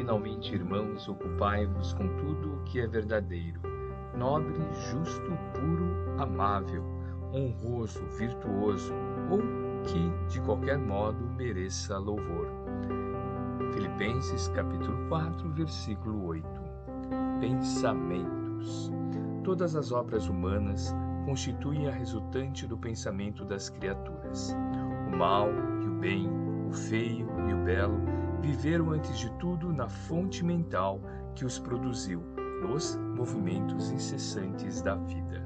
Finalmente, irmãos, ocupai-vos com tudo o que é verdadeiro, nobre, justo, puro, amável, honroso, virtuoso, ou que, de qualquer modo, mereça louvor. Filipenses capítulo 4, versículo 8. Pensamentos. Todas as obras humanas constituem a resultante do pensamento das criaturas. O mal e o bem, o feio e o belo viveram antes de tudo na fonte mental que os produziu, nos movimentos incessantes da vida.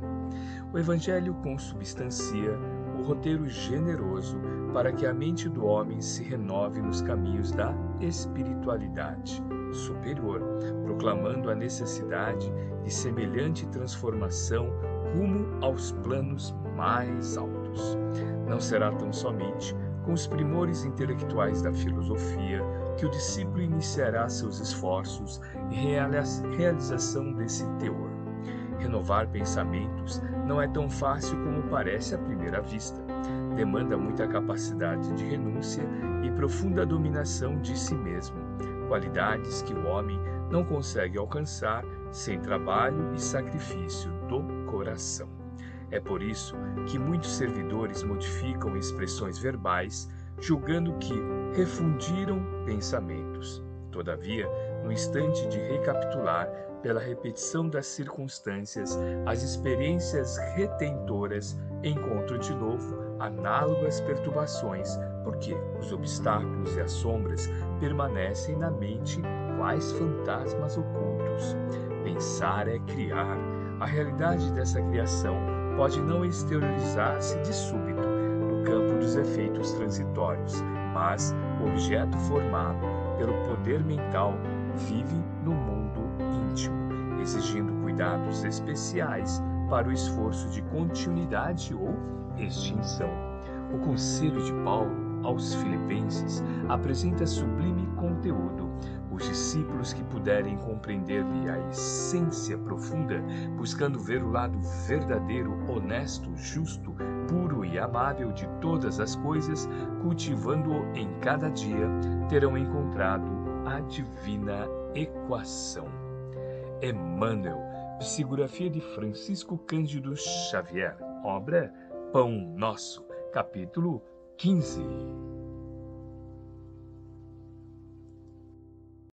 O Evangelho consubstancia o roteiro generoso para que a mente do homem se renove nos caminhos da espiritualidade superior, proclamando a necessidade de semelhante transformação rumo aos planos mais altos. Não será tão somente com os primores intelectuais da filosofia que o discípulo iniciará seus esforços em realização desse teor. Renovar pensamentos não é tão fácil como parece à primeira vista. Demanda muita capacidade de renúncia e profunda dominação de si mesmo, qualidades que o homem não consegue alcançar sem trabalho e sacrifício do coração. É por isso que muitos servidores modificam expressões verbais, julgando que refundiram pensamentos. Todavia, no instante de recapitular, pela repetição das circunstâncias, as experiências retentoras encontram de novo análogas perturbações, porque os obstáculos e as sombras permanecem na mente quais fantasmas ocultos. Pensar é criar. A realidade dessa criação pode não exteriorizar-se de súbito no campo dos efeitos transitórios, mas o objeto formado pelo poder mental vive no mundo íntimo, exigindo cuidados especiais para o esforço de continuidade ou extinção. O conselho de Paulo aos Filipenses apresenta sublime conteúdo. Os discípulos que puderem compreender-lhe a essência profunda, buscando ver o lado verdadeiro, honesto, justo, puro e amável de todas as coisas, cultivando-o em cada dia, terão encontrado a divina equação. Emmanuel, psicografia de Francisco Cândido Xavier, obra Pão Nosso, capítulo 15.